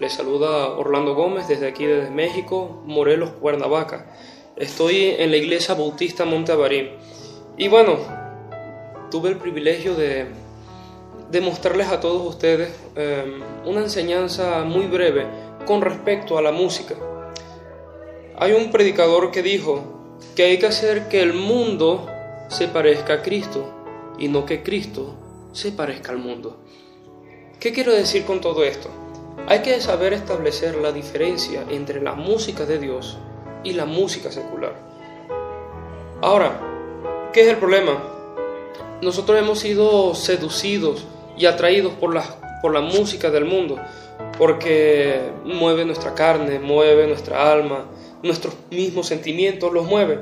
Les saluda Orlando Gómez desde aquí, desde México, Morelos, Cuernavaca. Estoy en la iglesia bautista Monte Abarín. Y bueno, tuve el privilegio de, de mostrarles a todos ustedes em, una enseñanza muy breve con respecto a la música. Hay un predicador que dijo que hay que hacer que el mundo se parezca a Cristo y no que Cristo se parezca al mundo. ¿Qué quiero decir con todo esto? Hay que saber establecer la diferencia entre la música de Dios y la música secular. Ahora, ¿qué es el problema? Nosotros hemos sido seducidos y atraídos por la, por la música del mundo, porque mueve nuestra carne, mueve nuestra alma, nuestros mismos sentimientos los mueve.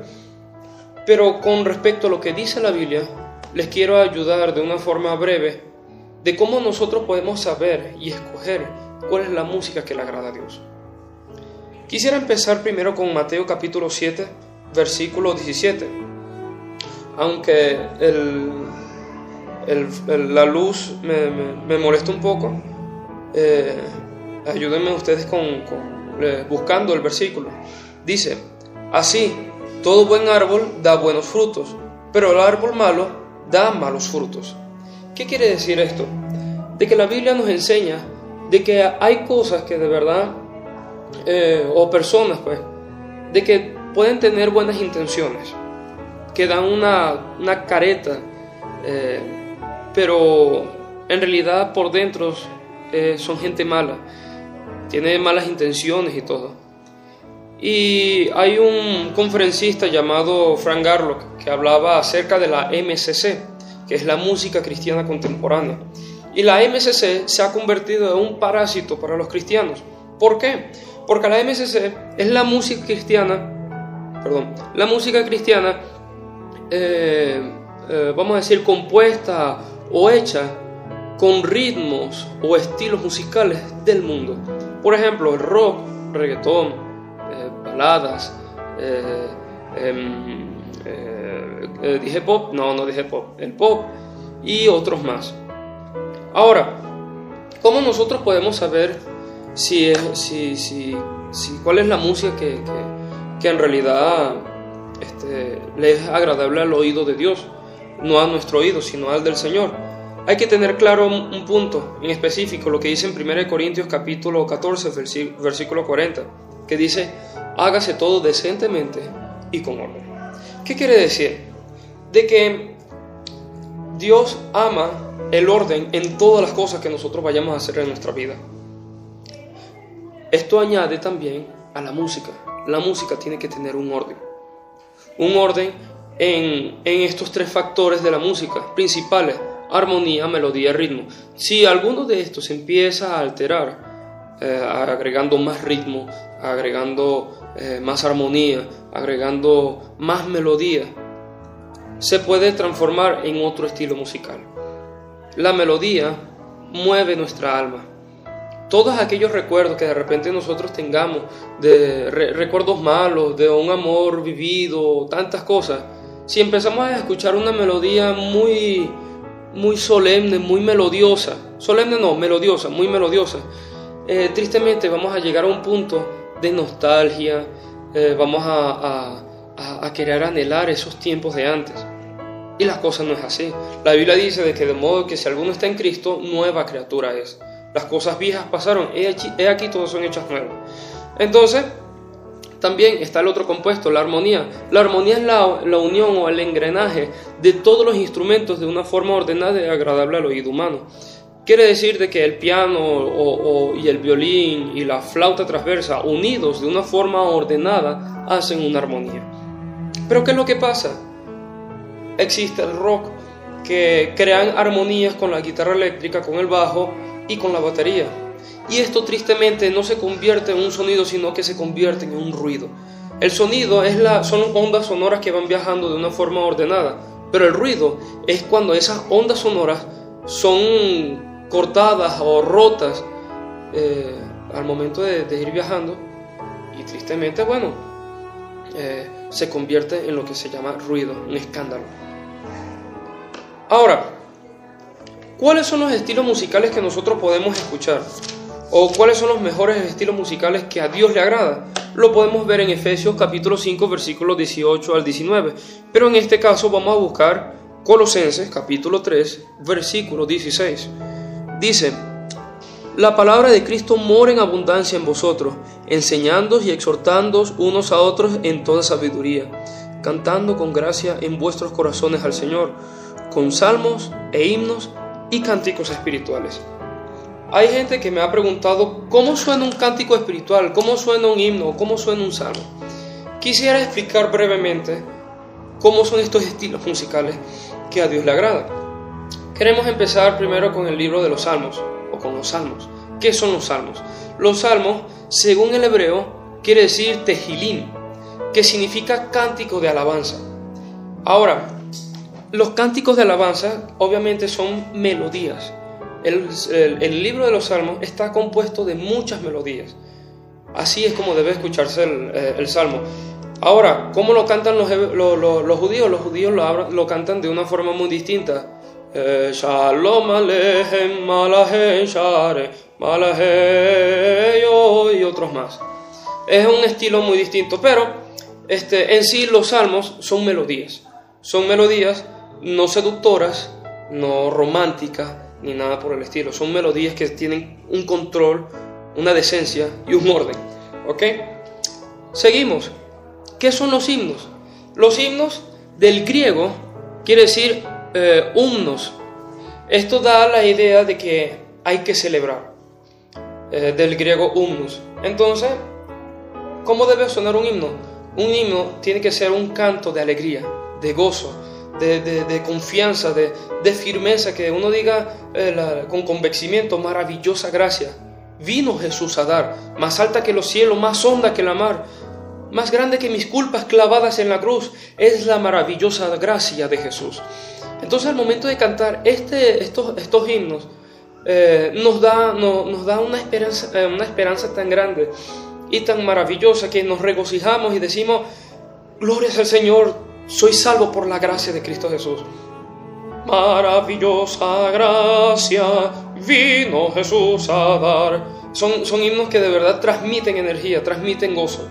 Pero con respecto a lo que dice la Biblia, les quiero ayudar de una forma breve de cómo nosotros podemos saber y escoger cuál es la música que le agrada a Dios. Quisiera empezar primero con Mateo capítulo 7, versículo 17. Aunque la luz me, molesta un poco, eh, ayúdenme ustedes con, eh, buscando el versículo. Dice, así, todo buen árbol da buenos frutos, pero el árbol malo da malos frutos. ¿Qué quiere decir esto? De que la Biblia nos enseña de que hay cosas que de verdad, eh, o personas pues, de que pueden tener buenas intenciones, que dan una, una careta, eh, pero en realidad por dentro eh, son gente mala, tiene malas intenciones y todo. Y hay un conferencista llamado Frank Garlock que hablaba acerca de la MCC, que es la música cristiana contemporánea. Y la MCC se ha convertido en un parásito para los cristianos. ¿Por qué? Porque la MCC es la música cristiana, perdón, la música cristiana, eh, eh, vamos a decir, compuesta o hecha con ritmos o estilos musicales del mundo. Por ejemplo, el rock, reggaetón, eh, baladas, em, dije pop, no, no dije pop, el pop y otros más. Ahora, ¿cómo nosotros podemos saber si, si, si, si cuál es la música que, que, en realidad este, le es agradable al oído de Dios? No a nuestro oído, sino al del Señor. Hay que tener claro un, punto en específico, lo que dice en 1 Corintios capítulo 14, versículo 40, que dice, hágase todo decentemente y con orden. ¿Qué quiere decir? De que Dios ama el orden en todas las cosas que nosotros vayamos a hacer en nuestra vida. Esto añade también a la música. La música tiene que tener un orden. Un orden en, estos tres factores de la música principales, armonía, melodía ritmo. Si alguno de estos empieza a alterar, eh, agregando más ritmo, agregando eh, más armonía, agregando más melodía, se puede transformar en otro estilo musical. La melodía mueve nuestra alma. Todos aquellos recuerdos que de repente nosotros tengamos, de recuerdos malos, de un amor vivido, tantas cosas, si empezamos a escuchar una melodía muy, muy solemne, muy melodiosa, solemne no, melodiosa, muy melodiosa, eh, tristemente vamos a llegar a un punto de nostalgia, eh, vamos a a, querer anhelar esos tiempos de antes. Y las cosas no es así. La Biblia dice de que de modo que si alguno está en Cristo, nueva criatura es. Las cosas viejas pasaron, he aquí, he aquí todas son hechas nuevas. Entonces, también está el otro compuesto, la armonía. La armonía es la, la, unión o el engranaje de todos los instrumentos de una forma ordenada y agradable al oído humano. Quiere decir de que el piano y el violín y la flauta transversa unidos de una forma ordenada hacen una armonía. Pero ¿qué es lo que pasa? Existe el rock que crean armonías con la guitarra eléctrica, con el bajo y con la batería. Y esto tristemente no se convierte en un sonido, sino que se convierte en un ruido. El sonido es la, son ondas sonoras que van viajando de una forma ordenada, pero el ruido es cuando esas ondas sonoras son cortadas o rotas eh, al momento de, ir viajando y tristemente, bueno, eh, se convierte en lo que se llama ruido, un escándalo. Ahora, ¿cuáles son los estilos musicales que nosotros podemos escuchar? o cuáles son los mejores estilos musicales que a Dios le agrada. Lo podemos ver en Efesios capítulo 5 versículos 18 al 19, pero en este caso vamos a buscar Colosenses capítulo 3 versículo 16. Dice, la palabra de Cristo mora en abundancia en vosotros, enseñándoos y exhortándoos unos a otros en toda sabiduría, cantando con gracia en vuestros corazones al Señor, con salmos e himnos y cánticos espirituales. Hay gente que me ha preguntado cómo suena un cántico espiritual, cómo suena un himno, cómo suena un salmo. Quisiera explicar brevemente cómo son estos estilos musicales que a Dios le agrada. Queremos empezar primero con el libro de los salmos o con los salmos. ¿Qué son los salmos? Los salmos, según el hebreo, quiere decir tejilín, que significa cántico de alabanza. Ahora, los cánticos de alabanza obviamente son melodías el, libro de los salmos está compuesto de muchas melodías. Así es como debe escucharse el, eh, salmo. Ahora, ¿cómo lo cantan los, los, judíos? Los judíos lo, lo, cantan de una forma muy distinta. Eh, Shalom Alejem, Share, y otros más. Es un estilo muy distinto, pero este, en sí los salmos son melodías. Son melodías no seductoras, no románticas, ni nada por el estilo. Son melodías que tienen un control, una decencia y un orden. ¿Ok? Seguimos. ¿Qué son los himnos? Los himnos del griego quiere decir eh. Esto da la idea de que hay que celebrar. Eh, del griego himnos. Entonces, ¿cómo debe sonar un himno? Un himno tiene que ser un canto de alegría, de gozo, de, confianza, de, firmeza, que uno diga eh, con convencimiento, maravillosa gracia. Vino Jesús a dar, más alta que los cielos, más honda que la mar, más grande que mis culpas clavadas en la cruz, es la maravillosa gracia de Jesús. Entonces al momento de cantar este, estos, estos himnos, eh, nos, da, nos da una, esperanza, eh, una esperanza tan grande y tan maravillosa que nos regocijamos y decimos, gloria al Señor, soy salvo por la gracia de Cristo Jesús. Maravillosa gracia vino Jesús a dar. Son, son himnos que de verdad transmiten energía, transmiten gozo.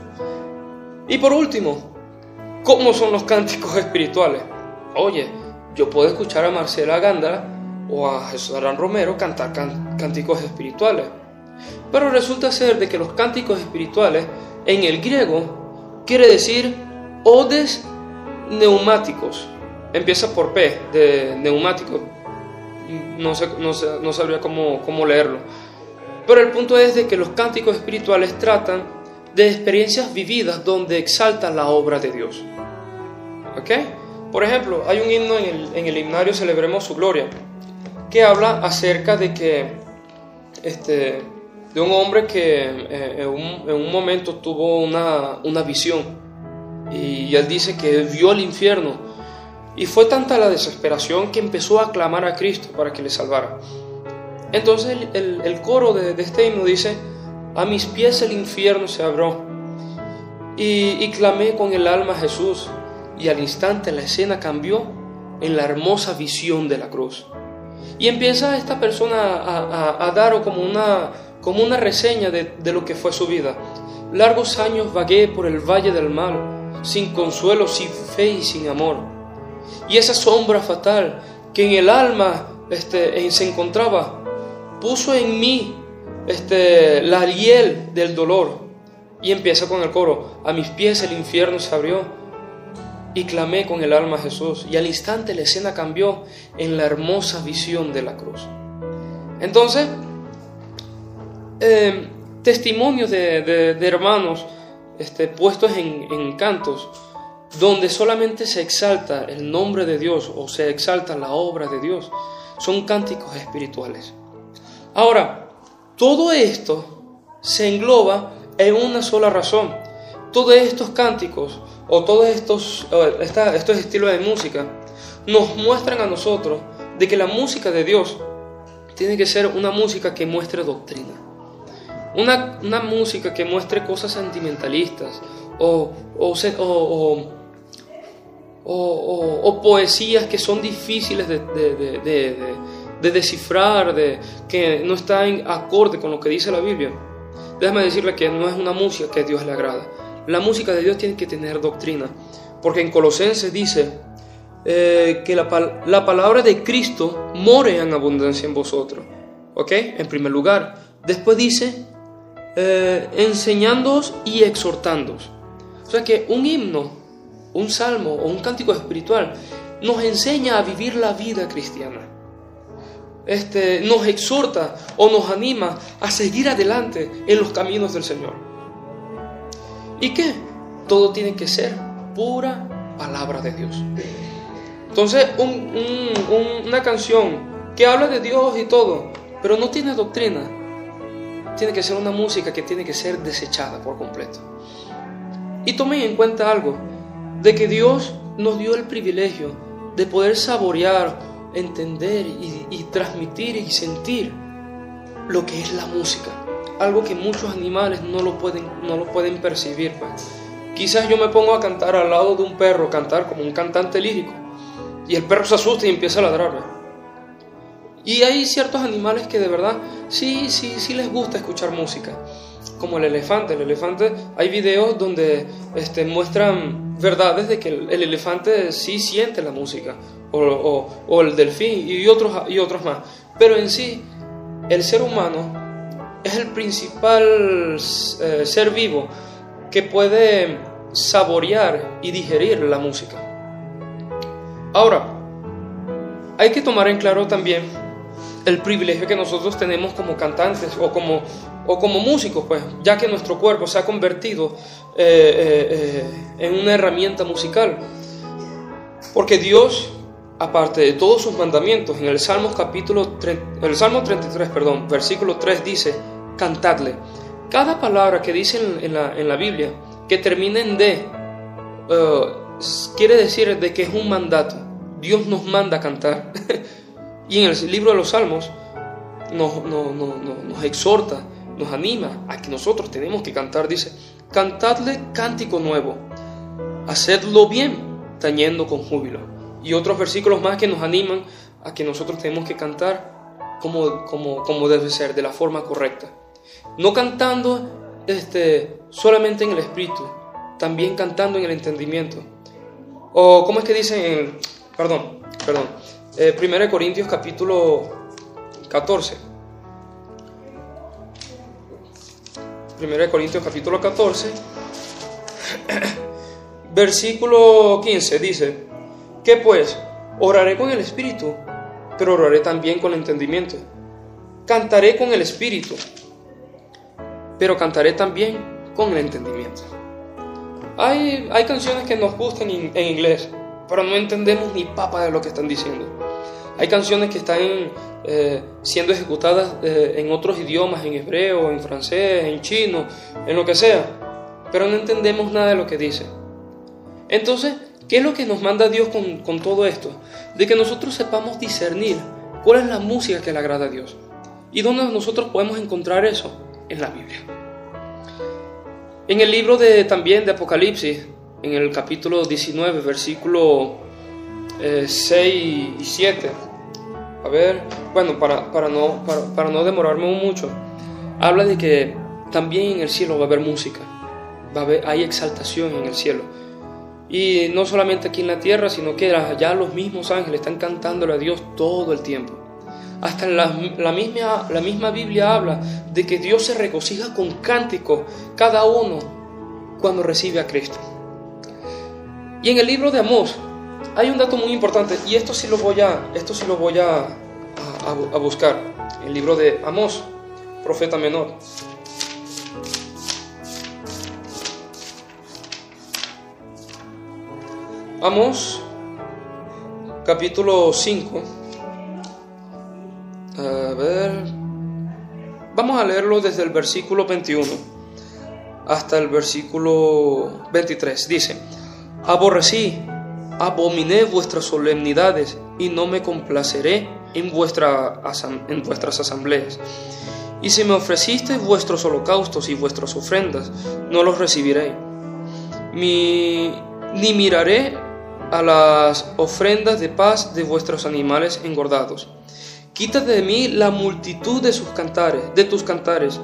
Y por último, ¿cómo son los cánticos espirituales? Oye, yo puedo escuchar a Marcela Gándara o a Jesús Arán Romero cantar cánticos espirituales. Pero resulta ser de que los cánticos espirituales en el griego quiere decir odes neumáticos. Empieza por P, de neumático. No, sé, no, sabría cómo, cómo leerlo. Pero el punto es de que los cánticos espirituales tratan de experiencias vividas donde exaltan la obra de Dios. ¿Ok? Por ejemplo, hay un himno en el, en el himnario Celebremos su Gloria que habla acerca de que este, de un hombre que eh, en, un, en, un, momento tuvo una, una visión y él dice que vio el infierno. Y fue tanta la desesperación que empezó a clamar a Cristo para que le salvara. Entonces el, coro de, este himno dice, a mis pies el infierno se abrió. Y, y, clamé con el alma a Jesús. Y al instante la escena cambió en la hermosa visión de la cruz. Y empieza esta persona a, a, dar como una, como una reseña de, de lo que fue su vida. Largos años vagué por el valle del mal sin consuelo, sin fe y sin amor. Y esa sombra fatal que en el alma este, se encontraba, puso en mí este, la hiel del dolor. Y empieza con el coro, a mis pies el infierno se abrió y clamé con el alma a Jesús. Y al instante la escena cambió en la hermosa visión de la cruz. Entonces, eh, testimonios de hermanos este, puestos en, cantos donde solamente se exalta el nombre de Dios o se exalta la obra de Dios. Son cánticos espirituales. Ahora, todo esto se engloba en una sola razón. Todos estos cánticos o todos estos, estos estilos de música nos muestran a nosotros de que la música de Dios tiene que ser una música que muestre doctrina. Una, música que muestre cosas sentimentalistas o, o, poesías que son difíciles de, de descifrar, de que no está en acorde con lo que dice la Biblia, déjame decirle que no es una música que a Dios le agrada. La música de Dios tiene que tener doctrina, porque en Colosenses dice eh, que la, la, palabra de Cristo more en abundancia en vosotros. ¿Ok? En primer lugar. Después dice, eh, enseñándoos y exhortándoos. O sea que un himno, un salmo o un cántico espiritual nos enseña a vivir la vida cristiana. Este, nos exhorta o nos anima a seguir adelante en los caminos del Señor. ¿Y qué? Todo tiene que ser pura palabra de Dios. Entonces, una canción que habla de Dios y todo, pero no tiene doctrina, tiene que ser una música que tiene que ser desechada por completo. Y tomen en cuenta algo, de que Dios nos dio el privilegio de poder saborear, entender y, transmitir y sentir lo que es la música. Algo que muchos animales no lo pueden, no lo pueden percibir. Pues. Quizás yo me pongo a cantar al lado de un perro, cantar como un cantante lírico, y el perro se asusta y empieza a ladrar. Y hay ciertos animales que de verdad sí, sí, sí les gusta escuchar música, como el elefante. El elefante, hay videos donde este, muestran verdades de que el, elefante sí siente la música, o, o, el delfín y otros, y otros más. Pero en sí, el ser humano es el principal eh, ser vivo que puede saborear y digerir la música. Ahora, hay que tomar en claro también el privilegio que nosotros tenemos como cantantes o como, o como músicos, pues, ya que nuestro cuerpo se ha convertido eh, eh, eh, en una herramienta musical. Porque Dios, aparte de todos sus mandamientos, en el Salmo, capítulo, el Salmo 33, perdón, versículo 3 dice, cantadle. Cada palabra que dice en, la, en la, Biblia que termina en de, quiere decir de que es un mandato. Dios nos manda a cantar. Y en el libro de los Salmos nos, nos exhorta, nos anima a que nosotros tenemos que cantar. Dice, cantadle cántico nuevo, hacedlo bien, tañendo con júbilo. Y otros versículos más que nos animan a que nosotros tenemos que cantar como, como, como debe ser, de la forma correcta. No cantando este, solamente en el espíritu, también cantando en el entendimiento. O, ¿cómo es que dicen? Perdón, perdón. 1 eh, Corintios capítulo 14. 1 Corintios capítulo 14, versículo 15 dice, que pues oraré con el espíritu, pero oraré también con el entendimiento. Cantaré con el espíritu, pero cantaré también con el entendimiento. Hay, hay canciones que nos gustan en, en inglés, pero no entendemos ni papa de lo que están diciendo. Hay canciones que están eh, siendo ejecutadas eh, en otros idiomas, en hebreo, en francés, en chino, en lo que sea, pero no entendemos nada de lo que dice. Entonces, ¿qué es lo que nos manda Dios con, todo esto? De que nosotros sepamos discernir cuál es la música que le agrada a Dios. ¿Y dónde nosotros podemos encontrar eso? En la Biblia. En el libro de, también de Apocalipsis, en el capítulo 19, versículo 6 eh, y 7, ver, bueno, para, para no, para, no demorarme mucho, habla de que también en el cielo va a haber música, va a haber, hay exaltación en el cielo. Y no solamente aquí en la tierra, sino que allá los mismos ángeles están cantándole a Dios todo el tiempo. Hasta la, la, misma, la misma Biblia habla de que Dios se regocija con cánticos, cada uno, cuando recibe a Cristo. Y en el libro de Amós, hay un dato muy importante y esto sí lo voy a, esto sí lo voy a, a, buscar. El libro de Amós, profeta menor. Amós, capítulo 5. A ver. Vamos a leerlo desde el versículo 21 hasta el versículo 23. Dice, aborrecí abominé vuestras solemnidades y no me complaceré en, vuestra, en vuestras asambleas. Y si me ofrecisteis vuestros holocaustos y vuestras ofrendas, no los recibiré. ni miraré a las ofrendas de paz de vuestros animales engordados. Quítate de mí la multitud de sus cantares, de tus cantares,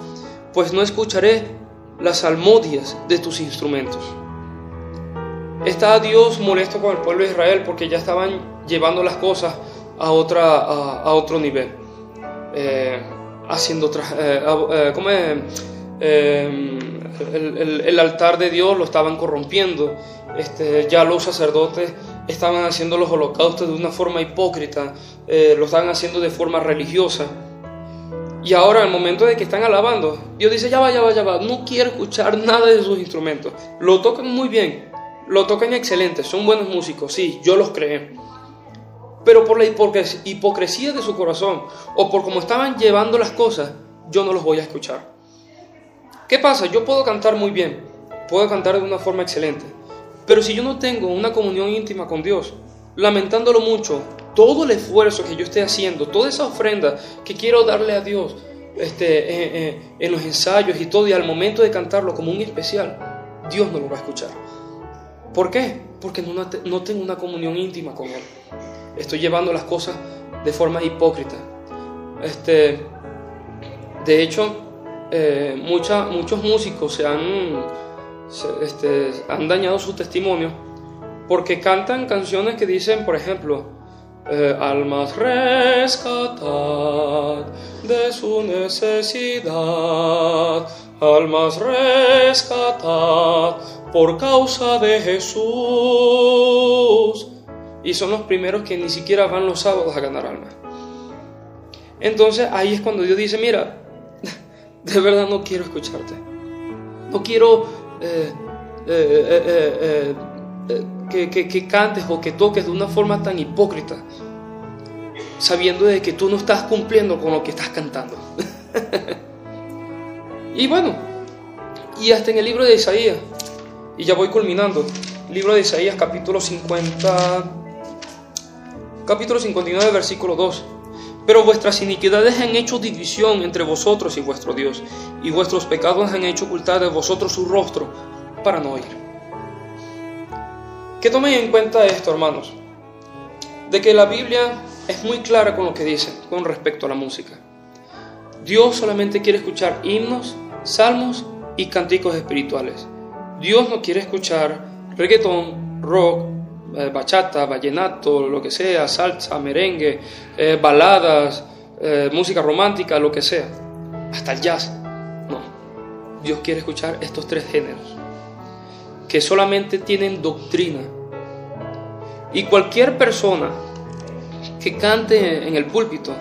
pues no escucharé las salmodias de tus instrumentos. Está Dios molesto con el pueblo de Israel porque ya estaban llevando las cosas a, otra, a, otro nivel. Eh, haciendo eh, eh, ¿cómo es? El, altar de Dios lo estaban corrompiendo. Este, ya los sacerdotes estaban haciendo los holocaustos de una forma hipócrita, lo estaban haciendo de forma religiosa. Y ahora, el momento de que están alabando, Dios dice, ya va, ya va, ya va, no quiero escuchar nada de sus instrumentos. Lo tocan muy bien, lo tocan excelente, son buenos músicos, sí, yo los creé. Pero por la hipocresía de su corazón o por cómo estaban llevando las cosas, yo no los voy a escuchar. ¿Qué pasa? Yo puedo cantar muy bien, puedo cantar de una forma excelente, pero si yo no tengo una comunión íntima con Dios, lamentándolo mucho, todo el esfuerzo que yo esté haciendo, toda esa ofrenda que quiero darle a Dios este, eh, eh, en los ensayos y todo, y al momento de cantarlo como un especial, Dios no lo va a escuchar. ¿Por qué? Porque no, no tengo una comunión íntima con Él. Estoy llevando las cosas de forma hipócrita. Este, de hecho, eh, muchos músicos se han, este, han dañado su testimonio porque cantan canciones que dicen, por ejemplo, eh, almas rescatad de su necesidad, almas rescatad por causa de Jesús. Y son los primeros que ni siquiera van los sábados a ganar almas. Entonces ahí es cuando Dios dice, mira, de verdad no quiero escucharte. No quiero eh, eh, que, cantes o que toques de una forma tan hipócrita, sabiendo de que tú no estás cumpliendo con lo que estás cantando. y bueno, y hasta en el libro de Isaías, y ya voy culminando, libro de Isaías capítulo 50, capítulo 59, versículo 2. Pero vuestras iniquidades han hecho división entre vosotros y vuestro Dios, y vuestros pecados han hecho ocultar de vosotros su rostro para no oír. Que tomen en cuenta esto, hermanos, de que la Biblia es muy clara con lo que dice con respecto a la música. Dios solamente quiere escuchar himnos, salmos y cánticos espirituales. Dios no quiere escuchar reggaetón, rock, eh, bachata, vallenato, lo que sea, salsa, merengue, eh, baladas, eh, música romántica, lo que sea, hasta el jazz. No, Dios quiere escuchar estos tres géneros que solamente tienen doctrina. Y cualquier persona que cante en el púlpito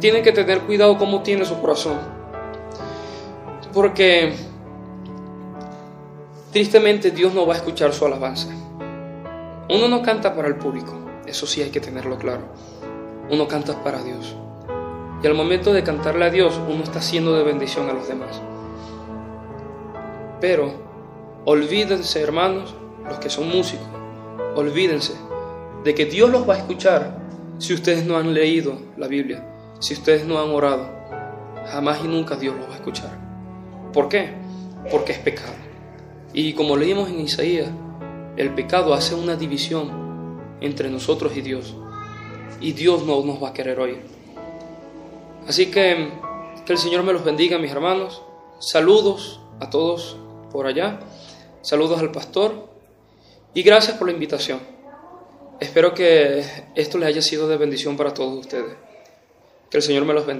tiene que tener cuidado cómo tiene su corazón. Porque tristemente Dios no va a escuchar su alabanza. Uno no canta para el público, eso sí hay que tenerlo claro. Uno canta para Dios. Y al momento de cantarle a Dios, uno está haciendo de bendición a los demás. Pero Olvídense, hermanos, los que son músicos, olvídense de que Dios los va a escuchar si ustedes no han leído la Biblia, si ustedes no han orado. Jamás y nunca Dios los va a escuchar. ¿Por qué? Porque es pecado. Y como leímos en Isaías, el pecado hace una división entre nosotros y Dios. Y Dios no nos va a querer oír. Así que que el Señor me los bendiga, mis hermanos. Saludos a todos por allá. Saludos al pastor y gracias por la invitación. Espero que esto les haya sido de bendición para todos ustedes. Que el Señor me los bendiga.